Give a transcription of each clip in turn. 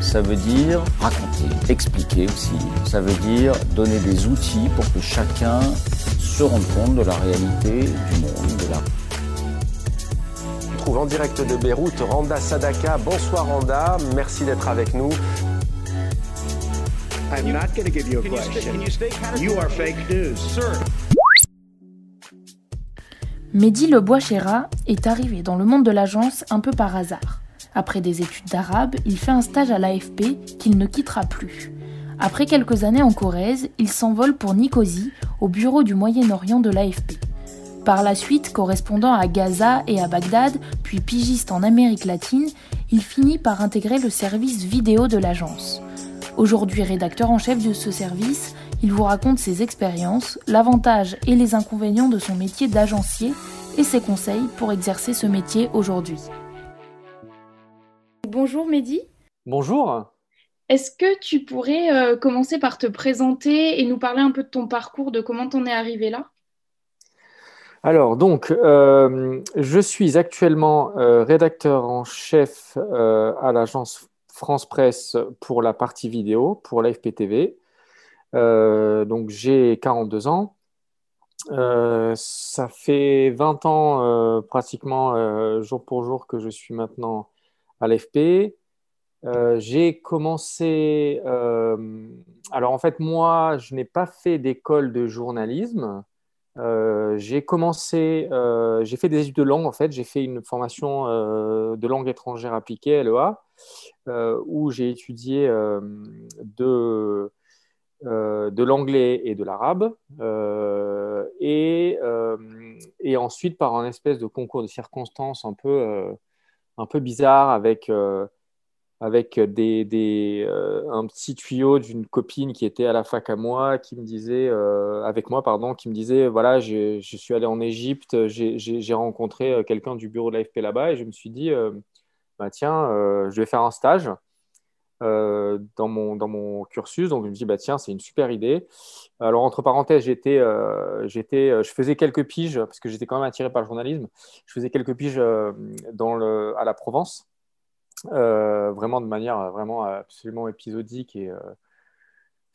ça veut dire raconter, expliquer aussi. Ça veut dire donner des outils pour que chacun se rende compte de la réalité du monde, de la On trouve en direct de Beyrouth Randa Sadaka. Bonsoir Randa, merci d'être avec nous. I'm not going to give you a question. You are fake news. Sir. Mehdi Le Bois-Chéra est arrivé dans le monde de l'agence un peu par hasard. Après des études d'arabe, il fait un stage à l'AFP qu'il ne quittera plus. Après quelques années en Corrèze, il s'envole pour Nicosie, au bureau du Moyen-Orient de l'AFP. Par la suite, correspondant à Gaza et à Bagdad, puis pigiste en Amérique latine, il finit par intégrer le service vidéo de l'agence. Aujourd'hui rédacteur en chef de ce service, il vous raconte ses expériences, l'avantage et les inconvénients de son métier d'agencier et ses conseils pour exercer ce métier aujourd'hui. Bonjour Mehdi. Bonjour. Est-ce que tu pourrais euh, commencer par te présenter et nous parler un peu de ton parcours, de comment t'en es arrivé là? Alors, donc, euh, je suis actuellement euh, rédacteur en chef euh, à l'agence France Presse pour la partie vidéo, pour l'AFPTV. Donc, j'ai 42 ans. Ça fait 20 ans pratiquement jour pour jour que je suis maintenant à l'AFP. Euh, j'ai commencé. euh, alors, en fait, moi, je n'ai pas fait d'école de journalisme. Euh, j'ai commencé, j'ai fait des études de langue en fait, j'ai fait une formation de langue étrangère appliquée, LEA, où j'ai étudié de, de l'anglais et de l'arabe. Et, et ensuite, par un espèce de concours de circonstances un peu, un peu bizarre avec, euh, euh, un petit tuyau d'une copine qui était à la fac à moi, qui me disait, euh, avec moi, pardon, qui me disait, voilà, je, suis allé en Égypte, j'ai rencontré quelqu'un du bureau de l'AFP là-bas, et je me suis dit, bah, tiens, je vais faire un stage euh, dans mon, dans mon cursus, donc je me dis, bah, tiens, c'est une super idée. Alors, entre parenthèses, j'étais, euh, j'étais, euh, je faisais quelques piges, parce que j'étais quand même attiré par le journalisme, je faisais quelques piges à la Provence vraiment de manière vraiment absolument épisodique et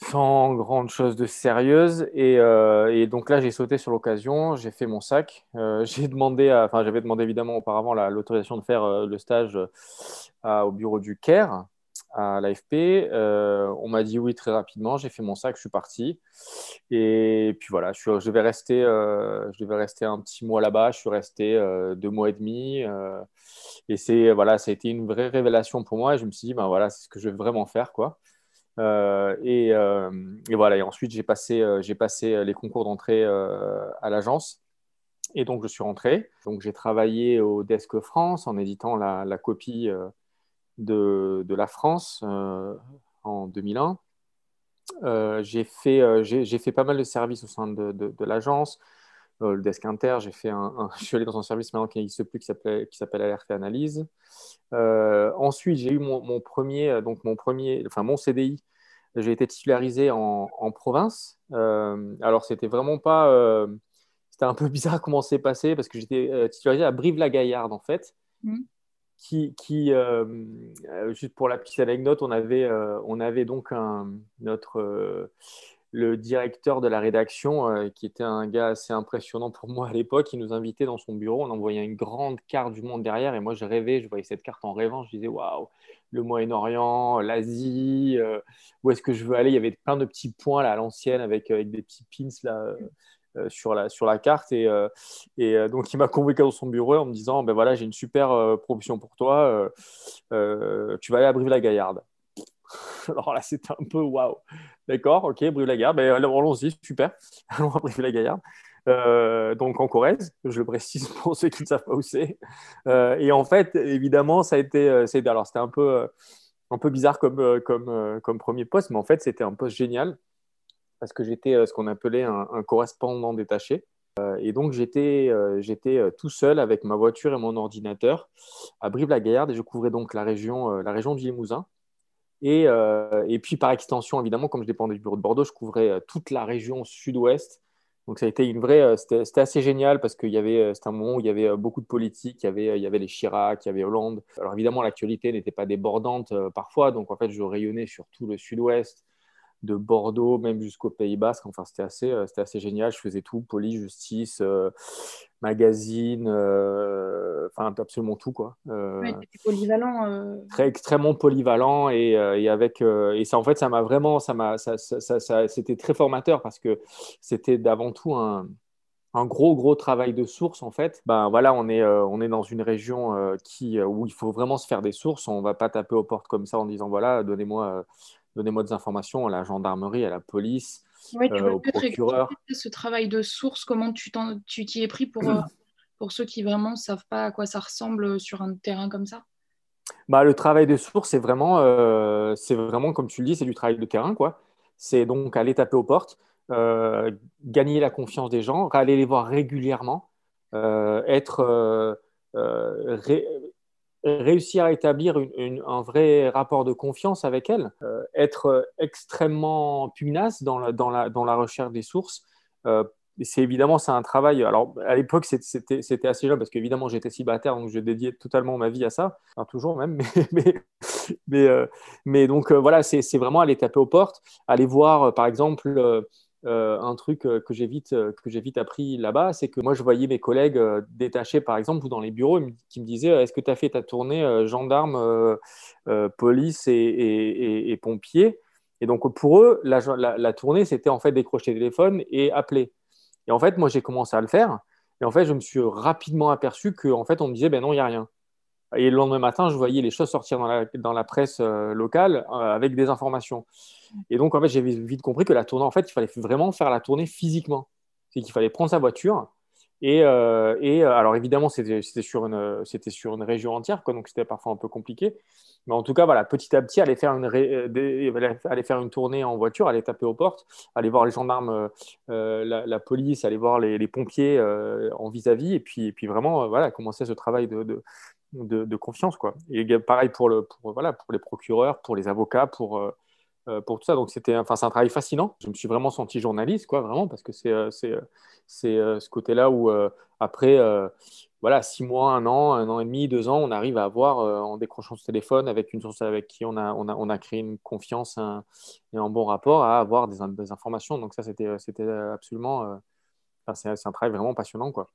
sans grande chose de sérieuse. Et, et donc là, j'ai sauté sur l'occasion, j'ai fait mon sac. Euh, j'ai demandé, enfin, j'avais demandé évidemment auparavant la- l'autorisation de faire le stage au bureau du Caire à l'AFP. Euh, on m'a dit oui très rapidement. J'ai fait mon sac, je suis parti. Et puis voilà, je, suis- je devais rester, euh, je devais rester un petit mois là-bas. Je suis resté euh, deux mois et demi. et c'est voilà, ça a été une vraie révélation pour moi. Et je me suis dit, ben voilà, c'est ce que je veux vraiment faire, quoi. Et, voilà. Et ensuite, j'ai passé, passé les concours d'entrée à l'agence. Et donc, je suis rentré. Donc, j'ai travaillé au Desk France en éditant la, copie de, de la France euh, en 2001. Euh, j'ai fait, euh, fait pas mal de services au sein de, de, l'agence. Le desk inter, j'ai fait un, je suis allé dans un service maintenant qui n'existe plus qui s'appelait qui s'appelle Alerte Analyse. Ensuite, j'ai eu mon, mon premier, donc mon premier, enfin mon CDI. J'ai été titularisé en, en province. Alors, c'était vraiment pas, c'était un peu bizarre comment c'est passé parce que j'étais titularisé à Brive-la-Gaillarde en fait Mhm. Qui, euh, euh, juste pour la petite anecdote, on avait, euh, on avait donc notre, le directeur de la rédaction, qui était un gars assez impressionnant pour moi à l'époque, il nous invitait dans son bureau, on envoyait une grande carte du monde derrière, et moi je rêvais, je voyais cette carte en rêvant, je disais waouh, le Moyen-Orient, l'Asie, où est-ce que je veux aller? Il y avait plein de petits points là, à l'ancienne avec, avec des petits pins là, sur, la, sur la carte. Et, et donc, il m'a convoqué dans son bureau en me disant ben voilà, j'ai une super proposition pour toi. tu vas aller à Brive-la-Gaillarde. Alors là, c'était un peu waouh. D'accord, ok, Brive-la-Gaillarde. Ben, allons-y, super. Allons à Brive-la-Gaillarde. Euh, donc en Corrèze, je le précise pour ceux qui ne savent pas où c'est. Euh, et en fait, évidemment, ça a été, euh, alors c'était un peu, un peu bizarre comme, comme, comme premier poste, mais en fait, c'était un poste génial parce que j'étais ce qu'on appelait un, correspondant détaché. et donc, j'étais j'étais tout seul avec ma voiture et mon ordinateur à Brive-la-Gaillarde et je couvrais donc la région, la région du Limousin. Et, puis, par extension, évidemment, comme je dépendais du bureau de Bordeaux, je couvrais toute la région sud-ouest donc ça a été une vraie, euh, c'était assez génial parce qu'il y avait, euh, c'était un moment où il y avait euh, beaucoup de politique, il y avait, il y avait les Chirac, il y avait Hollande. Alors évidemment l'actualité n'était pas débordante parfois, donc en fait je rayonnais sur tout le Sud-Ouest, de Bordeaux même jusqu'au Pays Basque. Enfin, c'était assez, euh, c'était assez génial. Je faisais tout, police, justice, euh, magazine, euh, enfin absolument tout quoi. polyvalent. Très extrêmement polyvalent et, et avec et ça en fait ça m'a vraiment ça m'a ça, ça, ça, c'était très formateur parce que c'était d'avant tout un un gros gros travail de source en fait. Ben voilà, on est on est dans une région qui où il faut vraiment se faire des sources. On va pas taper aux portes comme ça en disant voilà donnez-moi donnez-moi des informations à la gendarmerie, à la police, ouais, tu euh, au procureur. Ce travail de source, comment tu t'y es pris pour, euh, pour ceux qui vraiment ne savent pas à quoi ça ressemble sur un terrain comme ça? Bah, Le travail de source, c'est vraiment, euh, vraiment, comme tu le dis, c'est du travail de terrain. quoi. C'est donc aller taper aux portes, gagner la confiance des gens, aller les voir régulièrement, être réussir à établir un vrai rapport de confiance avec elle, euh, être extrêmement pugnace dans la, recherche des sources. Euh, c'est évidemment c'est un travail. Alors à l'époque c'était assez jeune parce qu'évidemment j'étais célibataire donc je dédiais totalement ma vie à ça, enfin, toujours même. Euh, mais donc voilà c'est vraiment aller taper aux portes, aller voir par exemple euh, un truc euh, que j'ai vite, euh, vite appris là-bas, c'est que moi, je voyais mes collègues détachés, par exemple, ou dans les bureaux, qui me disaient Est-ce que tu as fait ta tournée gendarme, police et, et, pompiers Et donc, pour eux, la, la, tournée, c'était en fait décrocher le téléphone et appeler. Et en fait, moi, j'ai commencé à le faire. Et en fait, je me suis rapidement aperçu qu'en fait, on me disait Ben non, il n'y a rien. Et le lendemain matin, je voyais les choses sortir dans la, dans la presse locale avec des informations. Et donc, en fait, j'ai vite compris que la tournée, en fait, il fallait vraiment faire la tournée physiquement. C'est qu'il fallait prendre sa voiture. Et, euh, et euh, alors, évidemment, c'était sur, une, sur une région entière, quoi, donc c'était parfois un peu compliqué. Mais en tout cas, voilà, petit à petit, aller faire une, euh, aller faire une tournée en voiture, aller taper aux portes, aller voir les gendarmes, la, police, aller voir les, pompiers en vis-à-vis, et, puis, et puis vraiment, voilà, commencer ce travail de, de, confiance. Quoi. Et pareil pour, le, pour, voilà, pour les procureurs, pour les avocats, pour euh, pour tout ça. Donc c'était, c'est un travail fascinant. Je me suis vraiment senti journaliste, quoi, vraiment, parce que c'est, euh, euh, ce côté-là où après, voilà, six mois, un an, un an et demi, deux ans, on arrive à avoir, en décrochant ce téléphone avec une source avec qui on a, on a, on a créé une confiance et un bon rapport, à avoir des, des informations. Donc ça, c'était, absolument, c'est un travail vraiment passionnant, quoi.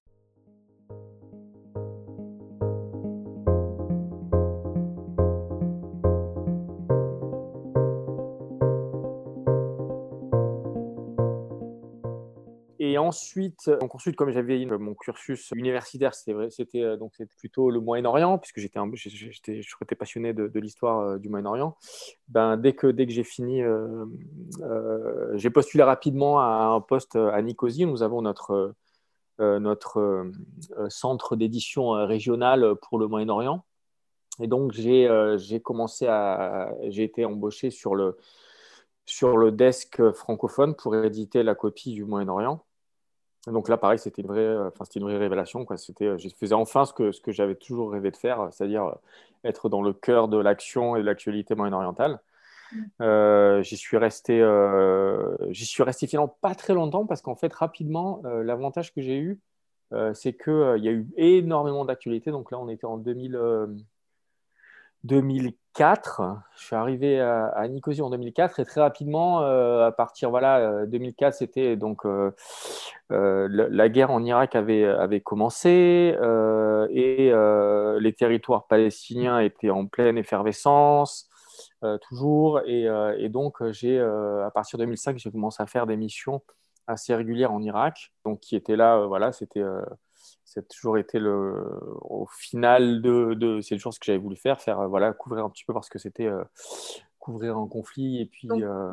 Ensuite, donc ensuite, comme j'avais mon cursus universitaire, c'était euh, donc c'était plutôt le Moyen-Orient, puisque j'étais, j'étais, passionné de, l'histoire euh, du Moyen-Orient. Ben, dès que dès que j'ai fini, euh, j'ai postulé rapidement à un poste à Nicosie. Nous avons notre notre centre d'édition régional pour le Moyen-Orient. Et donc j'ai j'ai commencé à j'ai été embauché sur le sur le desk francophone pour éditer la copie du Moyen-Orient. Donc là, pareil, c'était une vraie, euh, enfin, c'était une vraie révélation. Quoi. C'était, euh, je faisais enfin ce que, ce que j'avais toujours rêvé de faire, c'est-à-dire euh, être dans le cœur de l'action et de l'actualité moyen-orientale. Mm. j'y suis resté, j'y suis resté finalement pas très longtemps parce qu'en fait, rapidement, l'avantage que j'ai eu, c'est qu'il il y a eu énormément d'actualités. Donc là, on était en 2000, 2004. Je suis arrivé à, Nicosie en 2004 et très rapidement, euh, à partir voilà 2004, c'était donc la, guerre en Irak avait, avait commencé et les territoires palestiniens étaient en pleine effervescence. toujours et, et donc j'ai à partir de 2005 j'ai commencé à faire des missions assez régulières en Irak donc qui étaient là voilà c'était c'est toujours été le, au final de, de c'est toujours ce que j'avais voulu faire, faire voilà, couvrir un petit peu parce que c'était euh, couvrir un conflit et puis. Euh,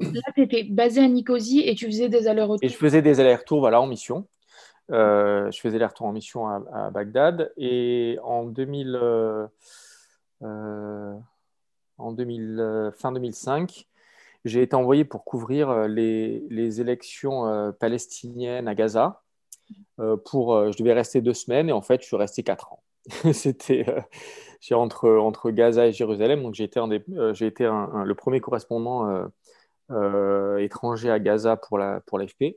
là, tu étais basé à Nicosie et tu faisais des allers-retours. Et je faisais des allers-retours, voilà, en mission. Euh, je faisais des allers-retours en mission à, Bagdad et en 2000, en 2000 fin 2005 j'ai été envoyé pour couvrir les, les élections palestiniennes à Gaza. Euh, pour, euh, je devais rester deux semaines et en fait, je suis resté quatre ans. C'était euh, entre, entre Gaza et Jérusalem, donc j'ai été, été le premier correspondant étranger à Gaza pour la pour l'AFP.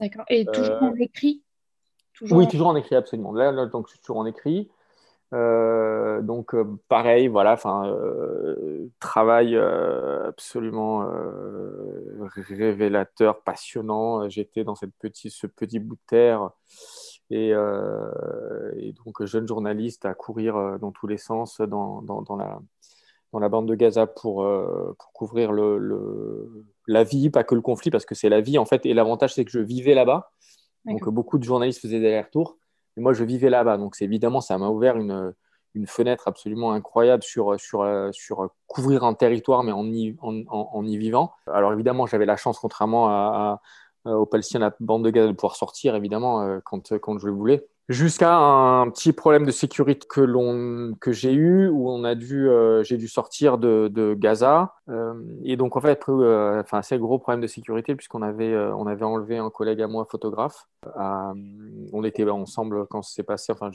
D'accord. Et toujours en écrit? Oui, toujours en écrit, absolument. Là, là, donc, je suis toujours en écrit. Euh, donc euh, pareil, voilà, enfin euh, travail absolument révélateur, passionnant. J'étais dans cette petite, ce petit bout de terre et, et, donc jeune journaliste à courir dans tous les sens dans, dans, dans la dans la bande de Gaza pour, pour couvrir le, le, la vie, pas que le conflit, parce que c'est la vie en fait. Et l'avantage, c'est que je vivais là-bas. Donc beaucoup de journalistes faisaient des allers-retours moi, je vivais là-bas. Donc, évidemment, ça m'a ouvert une, une, fenêtre absolument incroyable sur, sur, sur couvrir un territoire, mais en y, en, en, y vivant. Alors, évidemment, j'avais la chance, contrairement à, à, aux Palestiniens, la bande de Gaza, de pouvoir sortir, évidemment, euh, quand, quand je le voulais jusqu'à un petit problème de sécurité que l'on que j'ai eu où on a dû euh, j'ai dû sortir de, de Gaza euh, et donc en fait euh, enfin c'est gros problème de sécurité puisqu'on avait on avait enlevé un collègue à moi photographe on était ensemble quand ça s'est passé enfin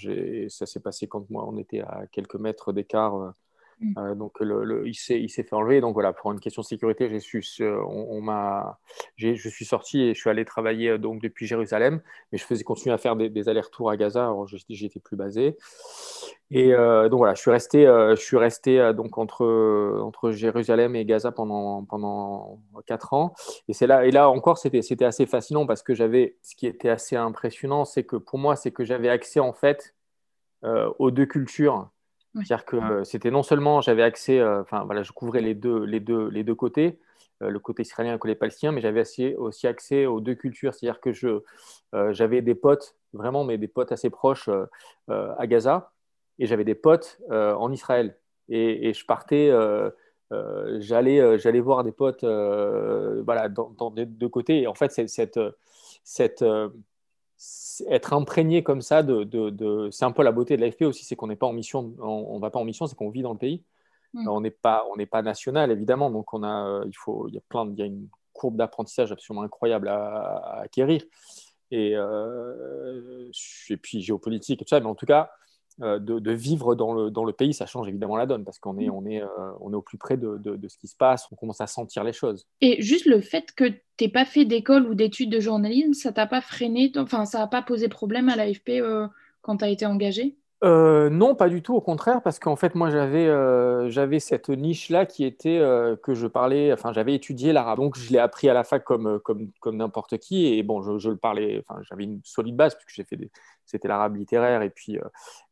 ça s'est passé quand moi on était à quelques mètres d'écart Mm. Euh, donc il s'est fait enlever. Donc voilà, pour une question de sécurité, j'ai su, on, m'a, je suis sorti et je suis allé travailler euh, donc depuis Jérusalem, mais je faisais continuer à faire des, allers-retours à Gaza. J'étais plus basé. Et euh, donc voilà, je suis resté, je suis resté donc entre entre Jérusalem et Gaza pendant pendant quatre ans. Et c'est là et là encore c'était c'était assez fascinant parce que j'avais ce qui était assez impressionnant, c'est que pour moi c'est que j'avais accès en fait aux deux cultures c'est-à-dire que c'était non seulement j'avais accès, euh, enfin voilà, je couvrais les deux, les deux, les deux côtés, euh, le côté israélien et le côté palestinien, mais j'avais aussi accès aux deux cultures. C'est-à-dire que je, euh, j'avais des potes, vraiment, mais des potes assez proches à Gaza, et j'avais des potes en Israël. Et, je partais, j'allais, j'allais voir des potes, voilà, dans, dans, des deux côtés. Et en fait, cette, cette être imprégné comme ça de, de, c'est un peu la beauté de l'AFP aussi c'est qu'on n'est pas en mission on, va pas en mission c'est qu'on vit dans le pays. Mm. on n'est pas on n'est pas national évidemment. Donc on a euh, il faut il y a plein il y a une courbe d'apprentissage absolument incroyable à, acquérir. Et, euh, et puis géopolitique et tout ça. Mais en tout cas euh, de, vivre dans le, dans le, pays, ça change évidemment la donne parce qu'on est, mm. on est, euh, on est au plus près de, de, ce qui se passe, on commence à sentir les choses. Et juste le fait que tu n'aies pas fait d'école ou d'études de journalisme, ça t'a pas freiné, enfin ça n'a pas posé problème à l'AFP euh, quand tu as été engagé? Euh, non, pas du tout, au contraire, parce qu'en fait, moi, j'avais euh, cette niche-là qui était euh, que je parlais, enfin, j'avais étudié l'arabe, donc je l'ai appris à la fac comme, n'importe qui, et bon, je, le parlais, enfin, j'avais une solide base, puisque j'ai fait des, c'était l'arabe littéraire, et puis,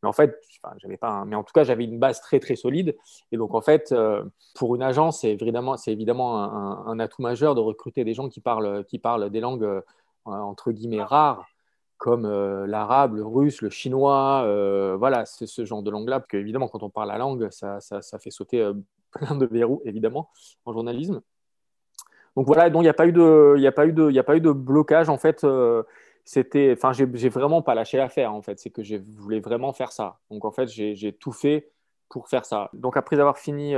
mais en fait, j'avais pas, mais en tout cas, j'avais une base très, très solide, et donc, en fait, pour une agence, c'est évidemment, c'est évidemment un, un, atout majeur de recruter des gens qui parlent, qui parlent des langues, entre guillemets, rares, comme euh, l'arabe, le russe, le chinois, euh, voilà, c'est ce genre de langue-là. Parce qu'évidemment, quand on parle la langue, ça, fait sauter euh, plein de verrous, évidemment, en journalisme. Donc voilà, donc il n'y a pas eu de, blocage en fait. c'était, enfin, j'ai vraiment pas lâché l'affaire en fait. C'est que je voulais vraiment faire ça. Donc en fait, j'ai tout fait pour faire ça. Donc après avoir fini,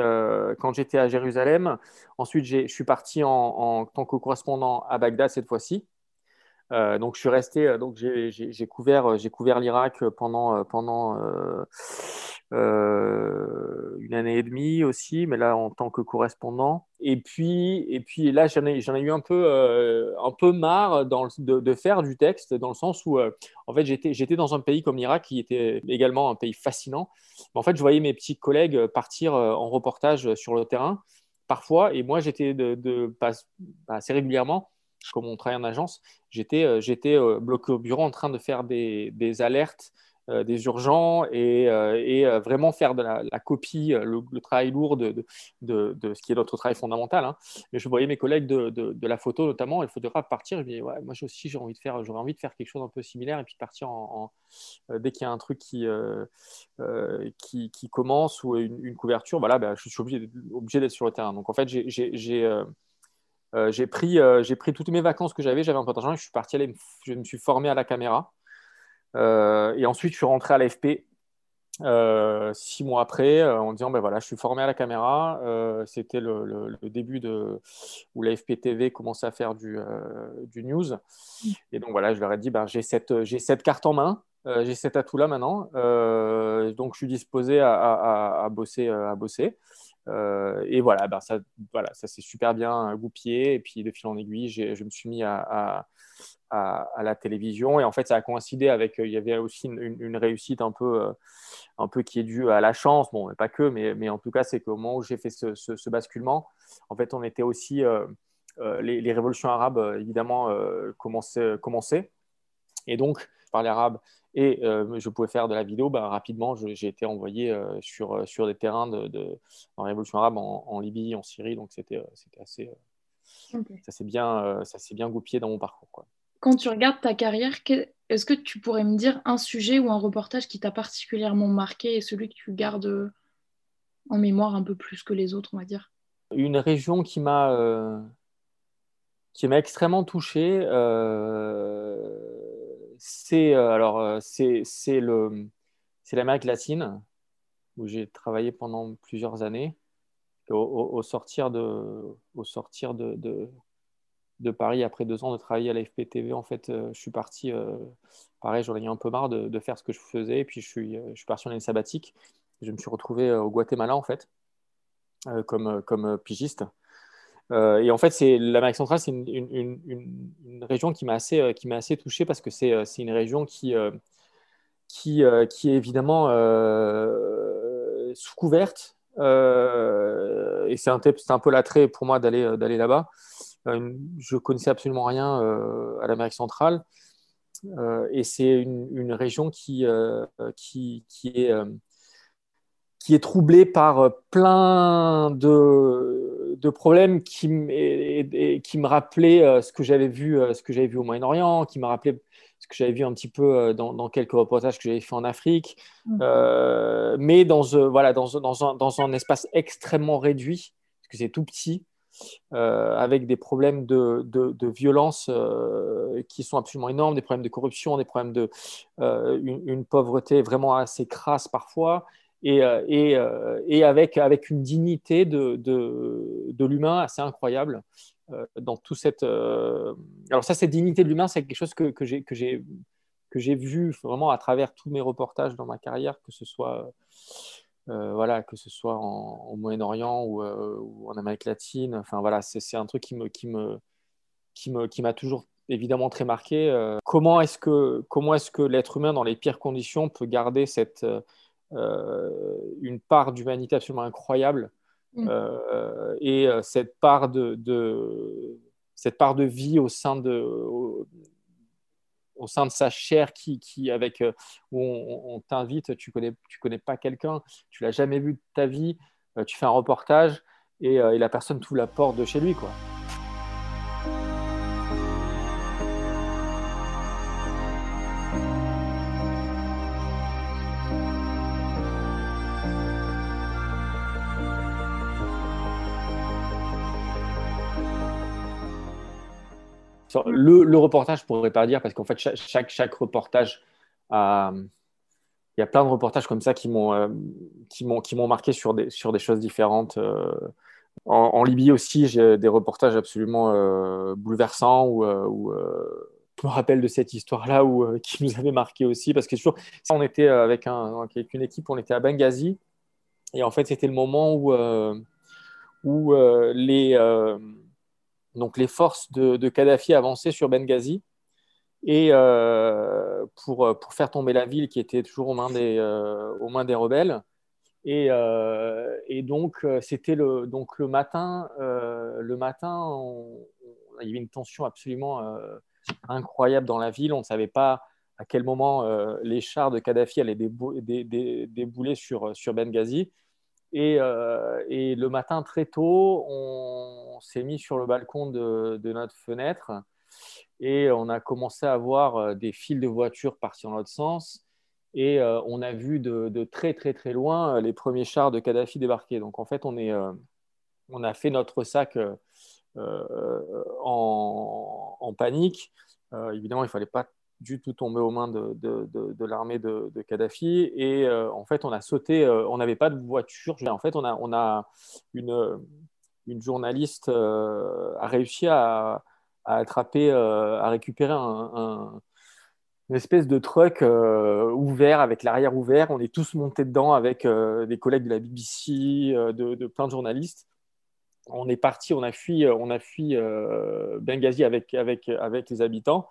quand j'étais à Jérusalem, ensuite je suis parti en tant que correspondant à Bagdad cette fois-ci. Euh, donc je suis resté, euh, donc j'ai couvert, euh, j'ai couvert l'Irak pendant une année et demie aussi, mais là en tant que correspondant. Et puis, et puis là, j'en ai, eu un peu, un peu marre de, faire du texte, dans le sens où, en fait, j'étais, dans un pays comme l'Irak, qui était également un pays fascinant. En fait, je voyais mes petits collègues partir en reportage sur le terrain, parfois, et moi, j'étais assez régulièrement comme on travaille en agence, j'étais, j'étais bloqué au bureau en train de faire des, alertes euh, des urgents et, euh, euh, vraiment faire de la, copie, le, travail lourd de, ce qui est notre travail fondamental. Hein. Mais je voyais mes collègues de, la photo notamment, le photographe partir. Je me disais, moi aussi j'aurais envie de faire quelque chose un peu similaire et puis partir dès qu'il y a un truc qui, commence ou une, couverture, voilà, bah, je suis obligé, obligé d'être sur le terrain. Donc en fait, j'ai j'ai pris, j'ai pris toutes mes vacances que j'avais, j'avais un peu d'argent je suis parti aller, je me suis formé à la caméra. Euh, et ensuite, je suis rentré à l'AFP euh, six mois après, euh, en disant ben voilà, je suis formé à la caméra. C'était le, début de où l'AFP TV commençait à faire du, du, news. Et donc voilà, je leur ai dit ben, j'ai cette, cette carte en main. j'ai cet atout-là maintenant, donc je suis disposé à, à, bosser. À bosser. Et voilà, ben ça, voilà, ça s'est super bien goupillé. Et puis de fil en aiguille, je me suis mis à, à, la télévision. Et en fait, ça a coïncidé avec, euh, il y avait aussi une, réussite un peu, euh, un peu qui est due à la chance, bon, pas que, mais, mais en tout cas, c'est qu'au moment où j'ai fait ce, ce, basculement, en fait, on était aussi, euh, les, les, révolutions arabes, évidemment, commençaient, commençaient. Et donc, par les arabes, et je pouvais faire de la vidéo, bah, rapidement, j'ai été envoyé sur, sur des terrains de, de, dans la révolution arabe en, Libye, en Syrie, donc c'était assez... Ça s'est bien, ça bien goupillé dans mon parcours. Quoi. Quand tu regardes ta carrière, est-ce que tu pourrais me dire un sujet ou un reportage qui t'a particulièrement marqué et celui que tu gardes en mémoire un peu plus que les autres, on va dire? Une région qui m'a euh, qui m'a extrêmement touché, euh, c'est euh, alors c'est le c'est l'Amérique latine où j'ai travaillé pendant plusieurs années. Au, sortir de au sortir de, de Paris après deux ans de travailler à la FPTV. En fait, euh, je suis parti, euh, pareil, j'en ai un peu marre de, faire ce que je faisais. Et puis, je suis, euh, je suis parti en année sabbatique. Je me suis retrouvé au Guatemala, en fait, comme, comme pigiste. Et en fait, c'est l'Amérique centrale, c'est une, région qui m'a assez, qui m'a assez touché parce que c'est, c'est une région qui, qui, qui est évidemment sous couverte. et c'est un, un peu l'attrait pour moi d'aller, d'aller là-bas. Euh, je connaissais absolument rien euh, à l'Amérique centrale. Euh, et c'est une, région qui, qui, qui, est, qui est troublée par plein de, de problèmes qui, et, qui me rappelaient ce que j'avais vu, ce que j'avais vu au Moyen-Orient, qui me rappelaient ce que j'avais vu un petit peu dans, dans quelques reportages que j'avais fait en Afrique, mmh. mais dans, voilà, dans, dans, un, dans un espace extrêmement réduit, parce que c'est tout petit. Euh, avec des problèmes de, de, violence euh, qui sont absolument énormes, des problèmes de corruption, des problèmes de euh, une, pauvreté vraiment assez crasse parfois, et, et, et avec, une dignité de, l'humain assez incroyable. dans tout cette alors ça cette dignité de l'humain c'est quelque chose que, que j'ai vu vraiment à travers tous mes reportages dans ma carrière que ce soit euh, voilà, que ce soit au Moyen-Orient euh, ou, en Amérique latine. Enfin voilà, c'est un truc qui me, qui me, qui me, qui m'a toujours évidemment très marqué. Euh, comment est-ce que, comment est-ce que l'être humain dans les pires conditions peut garder cette une part d'humanité absolument incroyable mm. et cette part de, de, cette part de vie au sein de au sein de sa chair qui, qui avec, euh, où on, t'invite, tu connais, tu connais pas quelqu'un, tu l'as jamais vu de ta vie, euh, tu fais un reportage et, euh, et la personne t'ouvre la porte de chez lui. quoi. Le, reportage, je ne pourrais pas dire, parce qu'en fait, chaque, chaque, reportage Il y a plein de reportages comme ça qui m'ont euh, m'ont marqué sur des, sur des choses différentes. Euh. En, Libye aussi, j'ai des reportages absolument euh, bouleversants où, je me rappelle de cette histoire-là où, qui nous avait marqué aussi, parce que toujours, on était avec, un, avec une équipe, on était à Benghazi, et en fait, c'était le moment où, où les, donc les forces de, Kadhafi avançaient sur Benghazi, et pour, pour faire tomber la ville qui était toujours aux mains des, aux mains des rebelles. Et, euh, et donc, euh, c'était le, le matin, euh, le matin il y avait une tension absolument incroyable dans la ville. On ne savait pas à quel moment les chars de Kadhafi allaient débouler sur, sur Benghazi. Et, et, le matin, très tôt, on, s'est mis sur le balcon de, notre fenêtre et on a commencé à voir des files de voitures partir dans l'autre sens et euh, on a vu de, très très très loin euh, les premiers chars de Kadhafi débarquer. Donc en fait, on, euh, a fait notre sac en, panique. évidemment, il ne fallait pas du tout tomber aux mains de, de, l'armée de, Kadhafi. Et en fait, on a sauté, on n'avait pas de voiture. En fait, on a, on a une, une journaliste a réussi à, attraper, à récupérer un une espèce de truck euh, ouvert avec l'arrière ouvert. On est tous montés dedans avec euh, des collègues de la BBC, euh, de, plein de journalistes. On est parti, on a fui, on a fui Benghazi avec, avec, avec les habitants.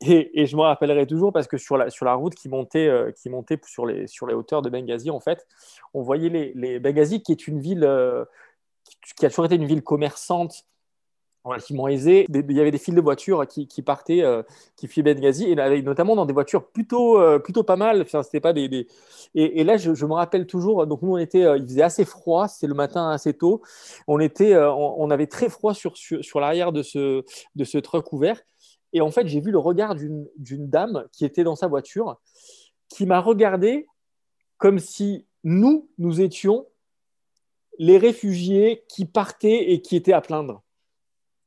Et, je me rappellerai toujours parce que sur la, sur la route qui montait, qui montait sur, les, sur les hauteurs de Benghazi, en fait, on voyait les, les Benghazi qui est une ville qui a toujours été une ville commerçante relativement aisé. Il y avait des files de voitures qui, partaient, euh, qui fuyaient Benghazi, et notamment dans des voitures plutôt, euh, plutôt pas mal. Enfin, c'était pas des, Et, là, je, me rappelle toujours. Donc nous, on était, euh, il faisait assez froid. C'était le matin assez tôt. On était, on, avait très froid sur, sur, l'arrière de ce, de ce truck ouvert. Et en fait, j'ai vu le regard d'une dame qui était dans sa voiture, qui m'a regardé comme si nous, nous étions les réfugiés qui partaient et qui étaient à plaindre.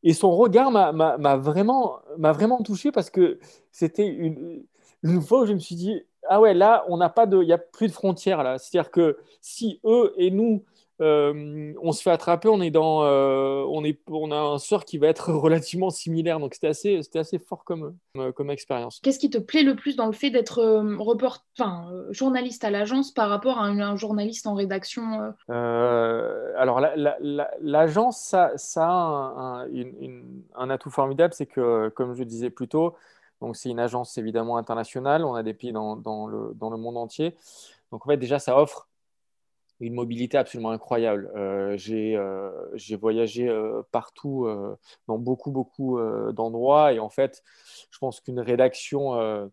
Et son regard m'a vraiment, vraiment touché parce que c'était une, une fois où je me suis dit, ah ouais, là, on n'a pas de, il n'y a plus de frontières là. C'est-à-dire que si eux et nous, euh, on se fait attraper, on est dans, euh, on est, on a un sort qui va être relativement similaire. Donc c'était assez, c'était assez fort comme, comme expérience. Qu'est-ce qui te plaît le plus dans le fait d'être euh, report, enfin, journaliste à l'agence par rapport à un, journaliste en rédaction Alors l'agence, ça, ça, a un, un atout formidable, c'est que, comme je disais plus tôt, donc c'est une agence évidemment internationale. On a des pays dans, dans, le, dans le monde entier. Donc en fait déjà ça offre une mobilité absolument incroyable. Euh, euh, j'ai voyagé euh, partout, dans beaucoup, beaucoup d'endroits. Et en fait, je pense qu'une rédaction,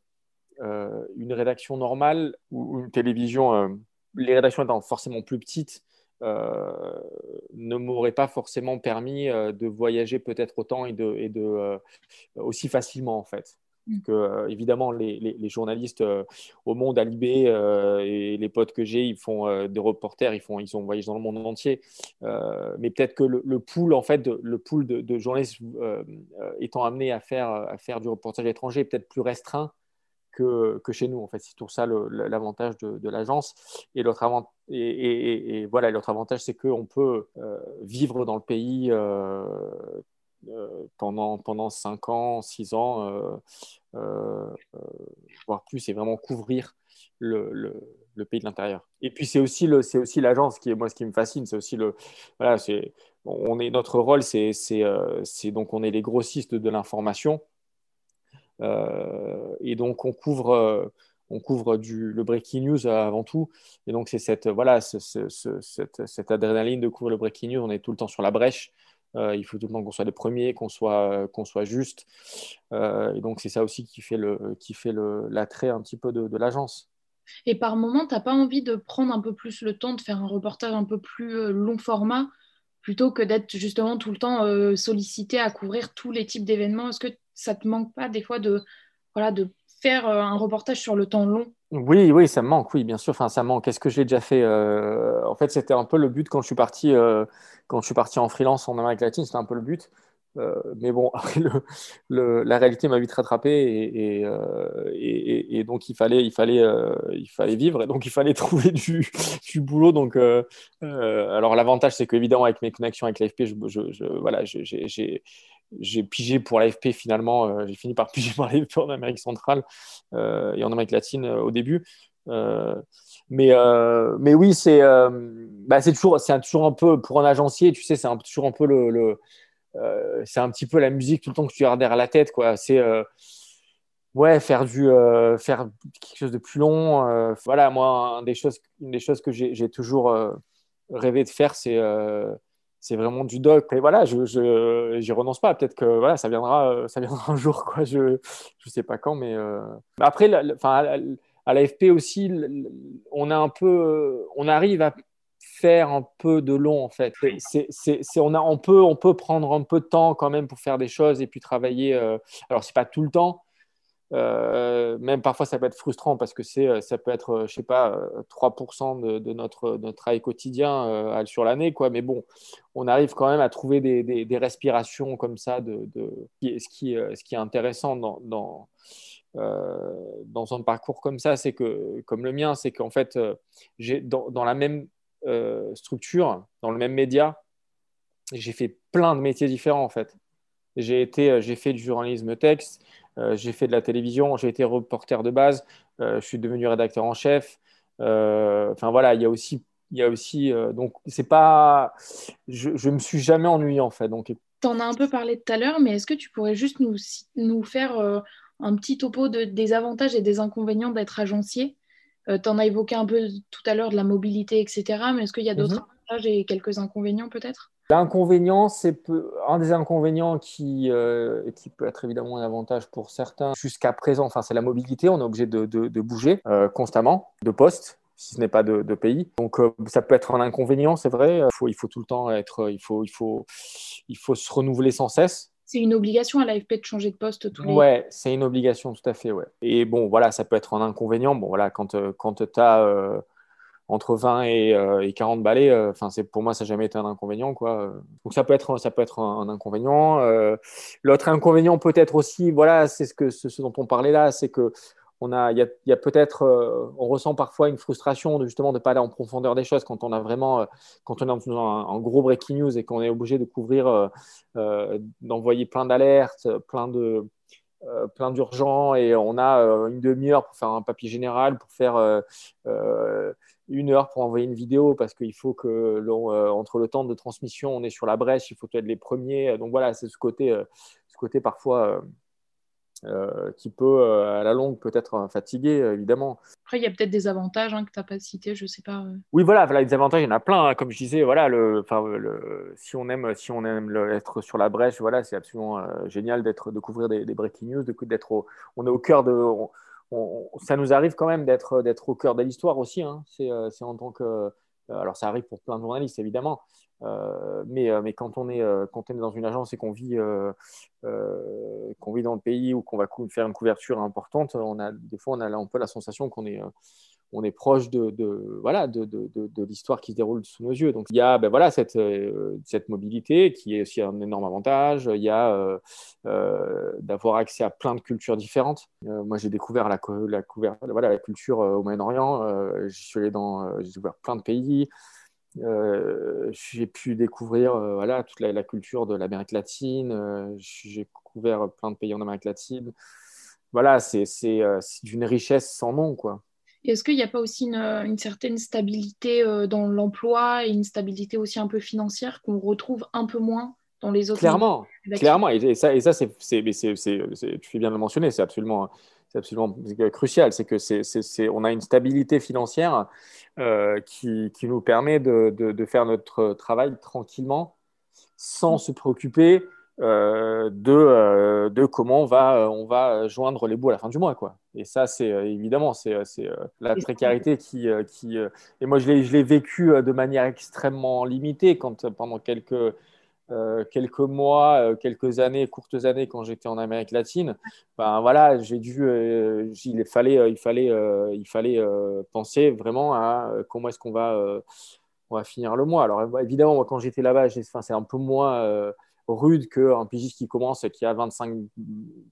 rédaction normale ou une télévision, les rédactions étant forcément plus petites, ne m'aurait pas forcément permis de voyager peut-être autant et de, et de aussi facilement en fait. Mm. que euh, évidemment les, les, journalistes euh, au monde à Libé euh, et les potes que j'ai ils font des reporters ils font ils ont voyagé dans le monde entier. Mais peut-être que le, le, pool en fait le pool de, de journalistes étant amené à faire à faire du reportage étranger est peut-être plus restreint que, que, chez nous en fait. C'est tout ça l'avantage de, de l'agence. Et l'autre avantage et, et, et, voilà l'autre avantage c'est qu'on peut vivre dans le pays euh, pendant, pendant 5 ans, 6 ans, voire plus, et vraiment couvrir le, le, pays de l'intérieur. Et puis c'est aussi le, c'est aussi l'agence qui est moi ce qui me fascine, c'est aussi le, voilà, c'est, on est notre rôle, c'est, c'est, c'est donc on est les grossistes de l'information, et donc on couvre on couvre du, le breaking news avant tout. Et donc, c'est cette, voilà, cette, cette, adrénaline de couvrir le breaking news. On est tout le temps sur la brèche. Euh, il faut tout le temps qu'on soit les premiers, qu'on soit, qu'on soit juste. Euh, et donc, c'est ça aussi qui fait, l'attrait un petit peu de, l'agence. Et par moment, tu n'as pas envie de prendre un peu plus le temps de faire un reportage un peu plus euh, long format plutôt que d'être justement tout le temps sollicité à couvrir tous les types d'événements? Est-ce que ça te manque pas des fois de, voilà, de faire un reportage sur le temps long? Oui, oui, ça me manque, oui, bien sûr. Enfin, ça manque. Est-ce que je l'ai déjà fait euh, En fait, c'était un peu le but quand je suis parti, euh, quand je suis parti en freelance en Amérique latine, c'était un peu le but. Euh, mais bon, le, la réalité m'a vite rattrapé et, et, donc il fallait, il fallait, il fallait vivre et donc il fallait trouver du, boulot. Donc, alors l'avantage, c'est qu'évidemment avec mes connexions avec l'AFP, je, voilà, j'ai j'ai pigé pour l'AFP finalement. j'ai fini par piger pour l'AFP en Amérique centrale et en Amérique latine au début. mais, mais oui, c'est bah, toujours, toujours un peu, pour un agencier, tu sais, c'est toujours un peu le, c'est un petit peu la musique tout le temps que tu as derrière la tête. quoi. C'est ouais, faire du euh, faire quelque chose de plus long. Euh, voilà, moi, une des choses, des choses que j'ai toujours euh, rêvé de faire, c'est c'est vraiment du doc. Et voilà, je j'y renonce pas. Peut-être que voilà, ça viendra, ça viendra un jour, quoi. Je je sais pas quand, mais après, enfin, à l'AFP aussi, on a un peu, on arrive à faire un peu de long en fait. C'est, on, a, on, peut, on peut prendre un peu de temps quand même pour faire des choses et puis travailler. alors, c'est pas tout le temps, euh, même parfois, ça peut être frustrant parce que c'est, euh, ça peut être, euh, je sais pas, 3% de, de, notre, notre travail quotidien sur l'année, quoi. Mais bon, on arrive quand même à trouver des, des, respirations comme ça, de, de, ce, qui, ce qui est intéressant dans, dans, dans un parcours comme ça, c'est que, comme le mien, c'est qu'en fait, j'ai, dans, dans, la même structure, dans le même média, j'ai fait plein de métiers différents en fait. J'ai été, j'ai fait du journalisme texte, euh, j'ai fait de la télévision, j'ai été reporter de base, euh, je suis devenu rédacteur en chef. Euh, enfin voilà, il y a aussi, il y a aussi donc c'est pas, je, me suis jamais ennuyé en fait. Donc tu en as un peu parlé tout à l'heure, mais est-ce que tu pourrais juste nous, nous faire un petit topo de, des avantages et des inconvénients d'être agencier? Tu en as évoqué un peu tout à l'heure de la mobilité, etc. Mais est-ce qu'il y a d'autres mhm. avantages et quelques inconvénients peut-être? L'inconvénient, c'est un des inconvénients qui, euh, qui peut être évidemment un avantage pour certains. Jusqu'à présent, enfin, c'est la mobilité. On est obligé de, de, bouger euh, constamment, de poste, si ce n'est pas de, de pays. Donc, euh, ça peut être un inconvénient, c'est vrai. Il faut, il faut tout le temps être, il faut, il faut, il faut se renouveler sans cesse. C'est une obligation à l'AFP de changer de poste tous les Ouais, c'est une obligation, tout à fait, ouais. Et bon, voilà, ça peut être un inconvénient. Bon, voilà, quand, quand tu as entre 20 et, 40 euh, balais, euh, enfin c'est pour moi ça n'a jamais été un inconvénient quoi. Donc ça peut être ça peut être un, inconvénient. Euh, l'autre inconvénient peut-être aussi, voilà, c'est ce que ce, dont on parlait là, c'est que on ressent parfois une frustration de justement de pas aller en profondeur des choses quand on a vraiment, quand on est un, gros breaking news et qu'on est obligé de couvrir, d'envoyer plein d'alertes, plein de plein d'urgents et on a une demi-heure pour faire un papier général, pour faire une heure pour envoyer une vidéo parce qu'il faut que euh, entre le temps de transmission, on est sur la brèche, il faut être les premiers. Donc voilà, c'est ce côté, euh, ce côté parfois euh, qui peut à la longue peut-être fatiguer, évidemment. Après, il y a peut-être des avantages hein, que tu n'as pas cités, je sais pas. Oui, voilà, voilà, les avantages, il y en a plein. Hein. Comme je disais, voilà, le, le, si on aime, si on aime être sur la brèche, voilà, c'est absolument génial d'être, de couvrir des, breaking news, d'être, on est au cœur de ça nous arrive quand même d'être d'être au cœur de l'histoire aussi. Hein. Euh, c'est en tant que euh, alors ça arrive pour plein de journalistes évidemment, euh, mais, on est quand on est dans une agence et qu'on vit dans le pays ou qu'on va faire une couverture importante, des fois on a un peu la sensation qu'on est proche de, l'histoire qui se déroule sous nos yeux. Donc il y a ben, cette, euh, mobilité qui est aussi un énorme avantage. Il y a euh, euh, d'avoir accès à plein de cultures différentes. moi, j'ai découvert la, culture au Moyen-Orient. J'y suis allé j'ai découvert plein de pays. J'ai pu découvrir voilà, toute la, la culture de l'Amérique latine. j'ai découvert plein de pays en Amérique latine. Voilà, c'est d'une richesse sans nom, quoi. Est-ce qu'il n'y a pas aussi une, certaine stabilité euh, dans l'emploi et une stabilité aussi un peu financière qu'on retrouve un peu moins dans les autres Clairement, clairement. Et, ça, et ça c'est, tu fais bien de le mentionner, c'est absolument, c'est absolument crucial. C'est que c'est, on a une stabilité financière euh, qui, qui, nous permet de, de, de, faire notre travail tranquillement sans mm. se préoccuper euh, de, euh, de, comment on va, on va joindre les bouts à la fin du mois. Quoi. Et ça, c'est évidemment, c'est la précarité qui... qui et moi, je l'ai vécu de manière extrêmement limitée quand pendant quelques, quelques mois, quelques années, courtes années, quand j'étais en Amérique latine, ben voilà, j'ai dû, il fallait, il fallait, il fallait penser vraiment à comment est-ce qu'on va, on va finir le mois. Alors évidemment, moi, quand j'étais là-bas, c'est un peu moins rude qu'un pigiste qui commence, qui a 25,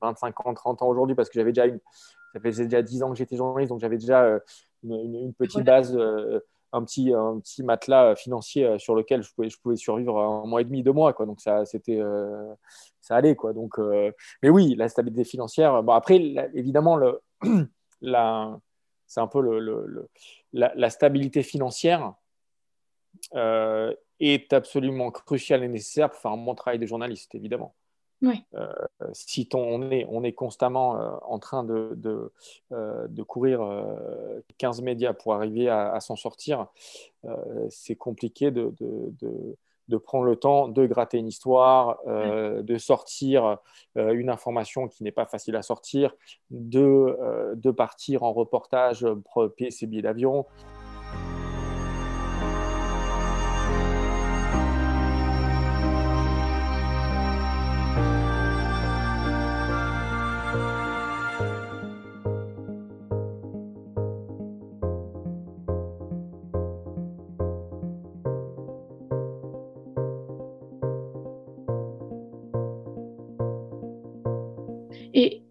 25 ans, 30 ans aujourd'hui, parce que j'avais déjà une, ça fait déjà 10 ans que j'étais journaliste, donc j'avais déjà euh, une, petite base euh, un petit, un petit matelas financier sur lequel je pouvais, je pouvais survivre un mois et demi, deux mois. Quoi. Donc, ça, c'était, ça allait. Quoi. Donc, mais oui, la stabilité financière. Bon, après, évidemment, le, la, c'est un peu le, la, stabilité financière est absolument cruciale et nécessaire pour faire un bon travail de journaliste, évidemment. Euh, si on, est, on est constamment euh, en train de, de, euh, courir 15 médias pour arriver à, s'en sortir, c'est compliqué de, de, prendre le temps de gratter une histoire, de sortir une information qui n'est pas facile à sortir, de, de partir en reportage, payer ses billets d'avion.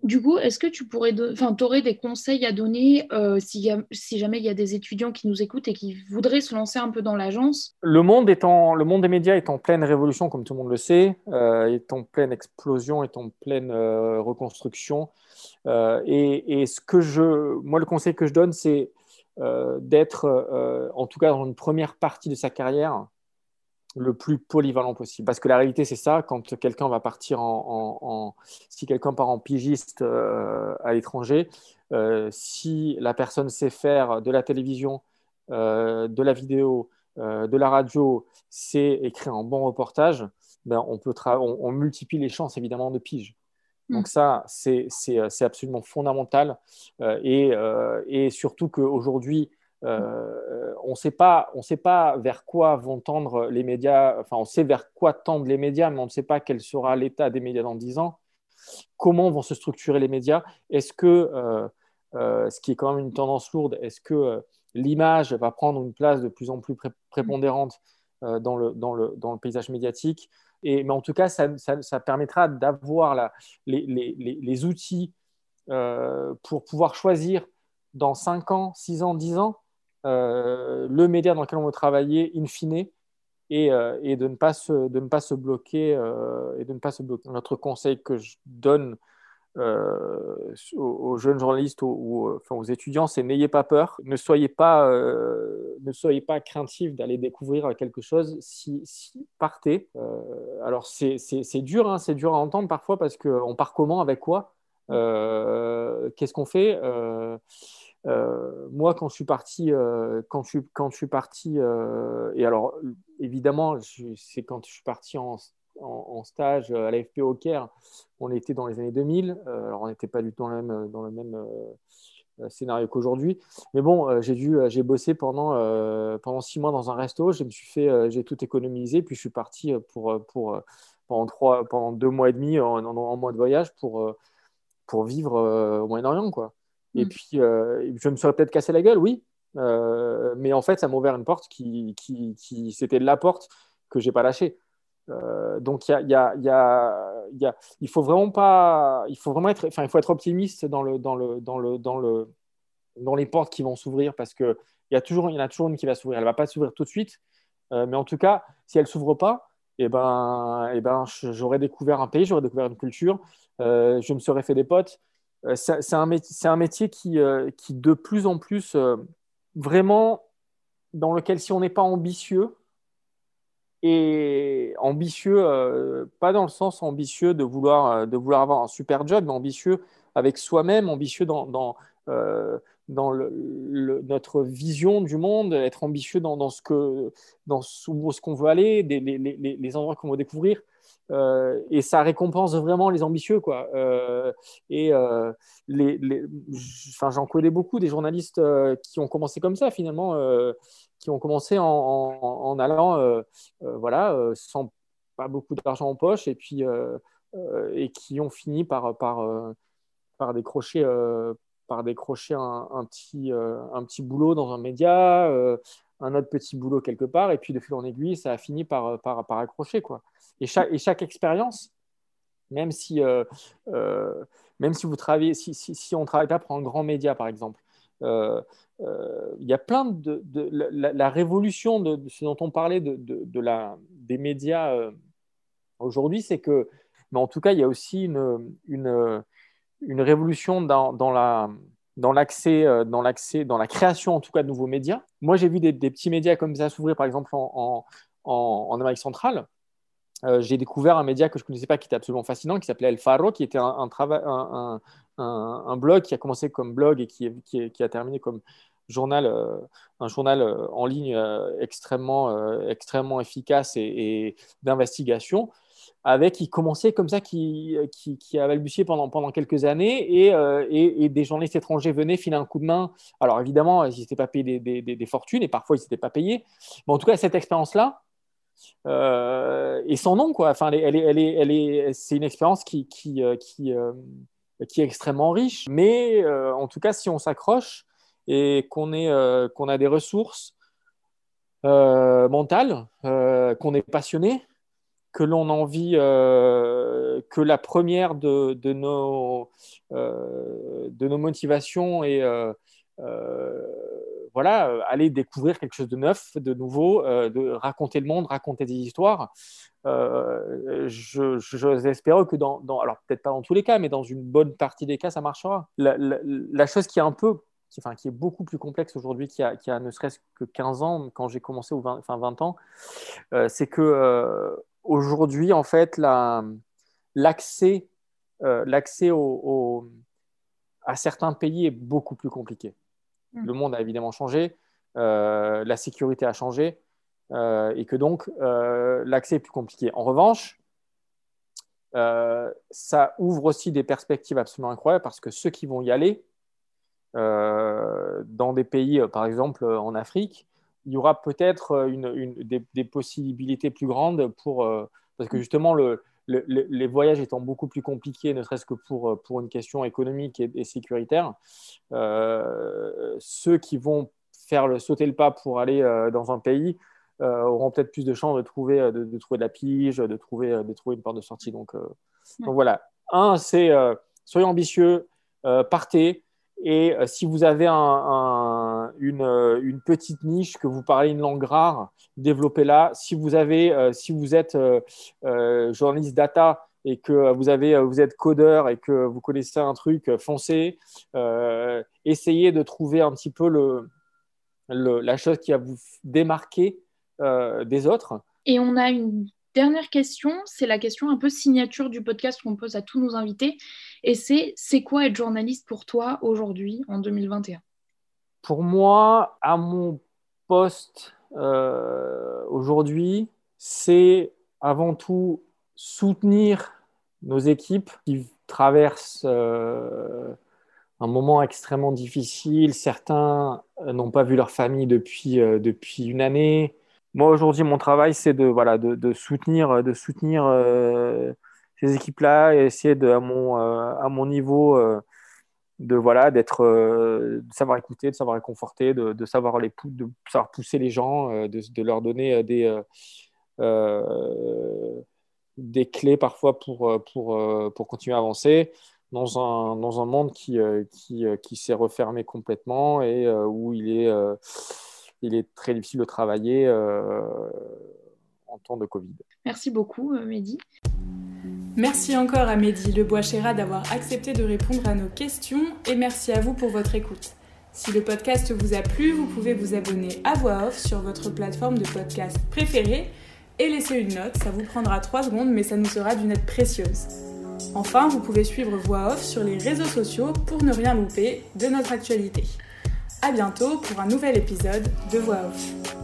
Du coup, est-ce que tu pourrais, enfin, aurais des conseils à donner euh, si, si, jamais il y a des étudiants qui nous écoutent et qui voudraient se lancer un peu dans l'agence? Le monde, le monde des médias est en pleine révolution, comme tout le monde le sait, euh, est en pleine explosion, est en pleine euh, reconstruction. Et, et, ce que je, moi, le conseil que je donne, c'est d'être, en tout cas dans une première partie de sa carrière, le plus polyvalent possible. Parce que la réalité, c'est ça, quand quelqu'un va partir en... si quelqu'un part en pigiste euh, à l'étranger, euh, si la personne sait faire de la télévision, euh, de la vidéo, de la radio, sait écrire un bon reportage, ben, on, peut on, multiplie les chances évidemment de pige. Mm. Donc ça, c'est absolument fondamental. et, et surtout qu'aujourd'hui, euh, on ne sait pas, vers quoi vont tendre les médias. Enfin, on sait vers quoi tendent les médias, mais on ne sait pas quel sera l'état des médias dans 10 ans. Comment vont se structurer les médias? Est-ce que, euh, euh, ce qui est quand même une tendance lourde, est-ce que l'image va prendre une place de plus en plus prépondérante dans le, dans, le, dans, le, paysage médiatique? Et, Mais en tout cas, ça, ça, permettra d'avoir les, les, les, outils pour pouvoir choisir dans 5 ans, 6 ans, 10 ans euh, le média dans lequel on veut travailler in fine et, euh, de, ne pas se, de ne pas se bloquer euh, et de ne pas se bloquer. Notre conseil que je donne aux, jeunes journalistes ou, enfin, aux étudiants, c'est n'ayez pas peur, ne soyez pas, ne soyez pas craintifs d'aller découvrir quelque chose. Si, si partez. alors c'est dur, hein, c'est dur à entendre parfois parce qu'on part comment, avec quoi Qu'est-ce qu'on fait euh, moi, quand je suis parti, euh, quand, je, suis parti, euh, et alors évidemment, c'est quand je suis parti en, stage à l'AFP au Caire, on était dans les années 2000, alors on n'était pas du tout dans le même, scénario qu'aujourd'hui. Mais bon, j'ai bossé pendant, six mois dans un resto, je me j'ai tout économisé, puis je suis parti pour, pendant, deux mois et demi en, en, mois de voyage pour, pour vivre au Moyen-Orient, quoi. Et mm. puis, euh, je me serais peut-être cassé la gueule, oui. Euh, mais en fait, ça m'a ouvert une porte qui, qui, qui c'était la porte que j'ai pas lâchée. Euh, donc, il y a, y a, y a, y a, il faut vraiment pas, il faut vraiment être, enfin, il faut être optimiste dans le, dans le, dans le, dans le, dans les portes qui vont s'ouvrir parce que il y a toujours, il y en a toujours une qui va s'ouvrir. Elle va pas s'ouvrir tout de suite, mais en tout cas, si elle s'ouvre pas, et eh ben, et eh ben, j'aurais découvert un pays, j'aurais découvert une culture, je me serais fait des potes. Euh, c'est un, un, métier qui, euh, qui, de plus en plus, euh, vraiment, dans lequel si on n'est pas ambitieux, et ambitieux, pas dans le sens ambitieux de vouloir, de vouloir avoir un super job, mais ambitieux avec soi-même, ambitieux dans, notre vision du monde, être ambitieux dans, dans ce qu'on veut aller, les, les endroits qu'on veut découvrir. Euh, et ça récompense vraiment les ambitieux quoi. Euh, et euh, les, les j'en connais beaucoup des journalistes qui ont commencé comme ça finalement, qui ont commencé en, en, allant voilà sans pas beaucoup d'argent en poche et puis et qui ont fini par par par décrocher par décrocher un, un petit un petit boulot dans un média un autre petit boulot quelque part, et puis de fil en aiguille, ça a fini par, par, par accrocher. Quoi. Et chaque, expérience, même si, euh, euh, même si vous travaillez, si, si, on ne travaille pas pour un grand média, par exemple, il y a plein de, la, révolution de, ce dont on parlait de, la, des médias aujourd'hui, c'est que, mais en tout cas, il y a aussi une, une, une révolution dans, dans la dans l'accès, dans l'accès, dans la création en tout cas de nouveaux médias. Moi, j'ai vu des, petits médias comme ça s'ouvrir, par exemple en, en Amérique centrale. Euh, j'ai découvert un média que je ne connaissais pas qui était absolument fascinant, qui s'appelait El Faro, qui était un, blog qui a commencé comme blog et qui, a terminé comme journal, euh, un journal euh, en ligne extrêmement, extrêmement efficace et, d'investigation, avec qui commençait comme ça, qui, qui, qui, a balbutié pendant, quelques années, et, des journalistes étrangers venaient filer un coup de main. Alors évidemment, ils n'étaient pas payés des, des, fortunes, et parfois ils n'étaient pas payés. Mais en tout cas, cette expérience-là, euh, et son nom, quoi. Enfin, elle est, elle est, elle est, c'est une expérience qui, qui, euh, qui, euh, qui, est extrêmement riche. Mais en tout cas, si on s'accroche et qu'on est, qu'on a des ressources mentales, qu'on est passionné, que l'on envie que la première de, de nos, de nos motivations est voilà, euh, aller découvrir quelque chose de neuf, de nouveau, euh, de raconter le monde, raconter des histoires. Euh, je, que dans, alors peut-être pas dans tous les cas, mais dans une bonne partie des cas, ça marchera. La, chose qui est un peu, qui, enfin, qui est beaucoup plus complexe aujourd'hui, qui a, qui a ne serait-ce que 15 ans, quand j'ai commencé, ou 20, enfin 20 ans, c'est que aujourd'hui, en fait, l'accès l'accès à certains pays est beaucoup plus compliqué. Le monde a évidemment changé, euh, la sécurité a changé, euh, et que donc euh, l'accès est plus compliqué. En revanche, ça ouvre aussi des perspectives absolument incroyables parce que ceux qui vont y aller, dans des pays, par exemple en Afrique, il y aura peut-être une, des, possibilités plus grandes pour... parce que justement, le, les voyages étant beaucoup plus compliqués, ne serait-ce que pour, euh, pour une question économique et, sécuritaire, euh, ceux qui vont faire le, sauter le pas pour aller euh, dans un pays auront peut-être plus de chances de trouver de, trouver de la pige, de trouver, de trouver une porte de sortie. Donc, donc voilà. Un, c'est soyez ambitieux, partez, et si vous avez euh, une, petite niche, que vous parlez une langue rare, développez-la. Si vous, avez, si vous êtes euh, journaliste data et que vous, avez, vous êtes codeur et que vous connaissez un truc, foncez. essayez de trouver un petit peu la chose qui va vous démarquer des autres. Et on a une dernière question, c'est la question un peu signature du podcast qu'on pose à tous nos invités. Et c'est c'est quoi être journaliste pour toi aujourd'hui, en 2021 Pour moi, à mon poste euh, aujourd'hui, c'est avant tout soutenir nos équipes qui traversent euh, un moment extrêmement difficile. Certains n'ont pas vu leur famille depuis, euh, depuis une année moi aujourd'hui mon travail c'est de voilà de, soutenir de soutenir euh, ces équipes là et essayer de à mon euh, à mon niveau euh, de voilà d'être de savoir écouter de savoir réconforter de, savoir les de savoir pousser les gens de, leur donner des des clés parfois pour pour pour continuer à avancer dans un dans un monde qui qui, qui s'est refermé complètement et où il est il est très difficile de travailler euh, en temps de Covid. Merci beaucoup, euh, Mehdi. Merci encore à Mehdi Lebois-Chéra d'avoir accepté de répondre à nos questions et merci à vous pour votre écoute. Si le podcast vous a plu, vous pouvez vous abonner à Voix Off sur votre plateforme de podcast préférée et laisser une note. Ça vous prendra 3 secondes, mais ça nous sera d'une aide précieuse. Enfin, vous pouvez suivre Voix Off sur les réseaux sociaux pour ne rien louper de notre actualité. À bientôt pour un nouvel épisode de Voix Off.